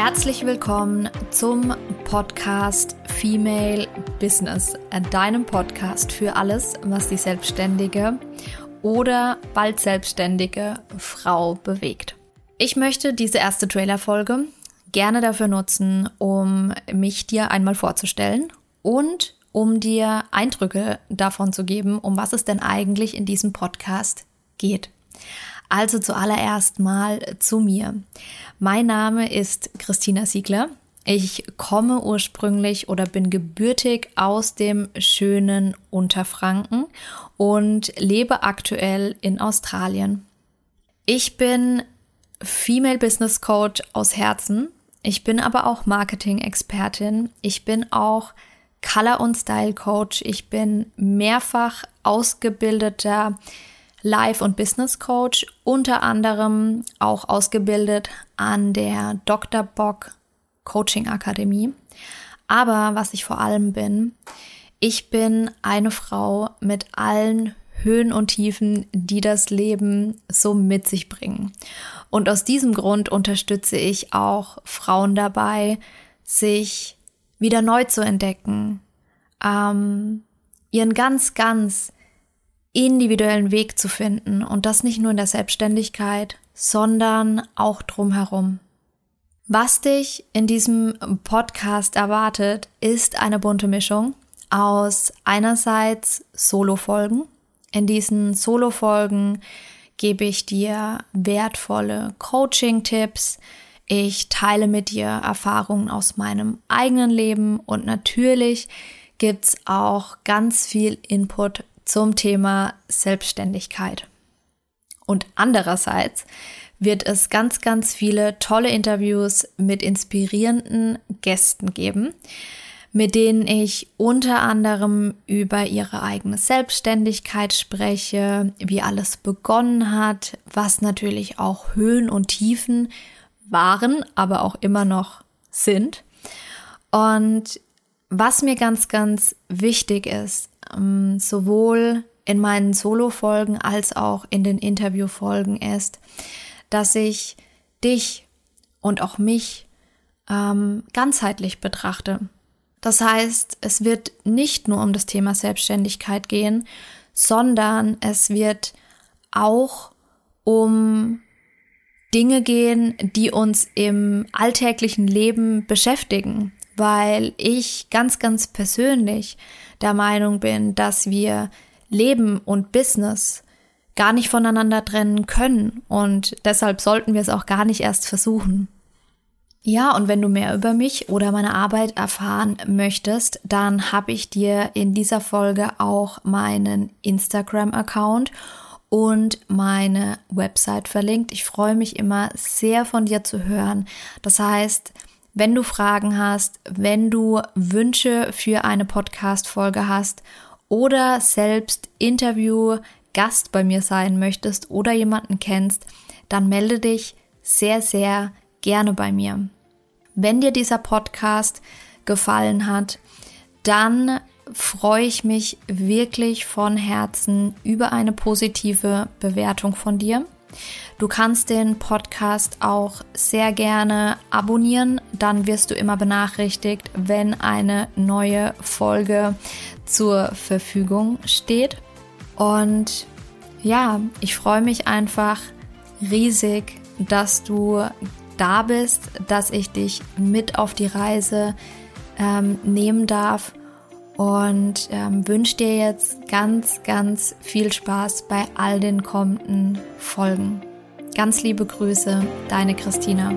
Herzlich willkommen zum Podcast Female Business, deinem Podcast für alles, was die selbstständige oder bald selbstständige Frau bewegt. Ich möchte diese erste Trailerfolge gerne dafür nutzen, um mich dir einmal vorzustellen und um dir Eindrücke davon zu geben, um was es denn eigentlich in diesem Podcast geht. Also zuallererst mal zu mir. Mein Name ist Christina Siegler. Ich komme ursprünglich oder bin gebürtig aus dem schönen Unterfranken und lebe aktuell in Australien. Ich bin Female Business Coach aus Herzen. Ich bin aber auch Marketing-Expertin. Ich bin auch Color- und Style-Coach. Ich bin mehrfach ausgebildeter Life- und Business Coach, unter anderem auch ausgebildet an der Dr. Bock Coaching Akademie. Aber was ich vor allem bin, ich bin eine Frau mit allen Höhen und Tiefen, die das Leben so mit sich bringen. Und aus diesem Grund unterstütze ich auch Frauen dabei, sich wieder neu zu entdecken, ähm, ihren ganz, ganz individuellen Weg zu finden und das nicht nur in der Selbstständigkeit, sondern auch drumherum. Was dich in diesem Podcast erwartet, ist eine bunte Mischung aus einerseits Solo-Folgen. In diesen Solo-Folgen gebe ich dir wertvolle Coaching-Tipps. Ich teile mit dir Erfahrungen aus meinem eigenen Leben und natürlich gibt's auch ganz viel Input zum Thema Selbstständigkeit. Und andererseits wird es ganz, ganz viele tolle Interviews mit inspirierenden Gästen geben, mit denen ich unter anderem über ihre eigene Selbstständigkeit spreche, wie alles begonnen hat, was natürlich auch Höhen und Tiefen waren, aber auch immer noch sind. Und was mir ganz, ganz wichtig ist, ähm, sowohl in meinen Solo-Folgen als auch in den Interview-Folgen ist, dass ich dich und auch mich ähm, ganzheitlich betrachte. Das heißt, es wird nicht nur um das Thema Selbstständigkeit gehen, sondern es wird auch um Dinge gehen, die uns im alltäglichen Leben beschäftigen, weil ich ganz, ganz persönlich der Meinung bin, dass wir Leben und Business gar nicht voneinander trennen können und deshalb sollten wir es auch gar nicht erst versuchen. Ja, und wenn du mehr über mich oder meine Arbeit erfahren möchtest, dann habe ich dir in dieser Folge auch meinen Instagram-Account und meine Website verlinkt. Ich freue mich immer sehr von dir zu hören. Das heißt, wenn du Fragen hast, wenn du Wünsche für eine Podcast-Folge hast oder selbst Interview Gast bei mir sein möchtest oder jemanden kennst, dann melde dich sehr, sehr gerne bei mir. Wenn dir dieser Podcast gefallen hat, dann freue ich mich wirklich von Herzen über eine positive Bewertung von dir. Du kannst den Podcast auch sehr gerne abonnieren, dann wirst du immer benachrichtigt, wenn eine neue Folge zur Verfügung steht. Und ja, ich freue mich einfach riesig, dass du da bist, dass ich dich mit auf die Reise ähm, nehmen darf und ähm, wünsche dir jetzt ganz, ganz viel Spaß bei all den kommenden Folgen. Ganz liebe Grüße, deine Christina.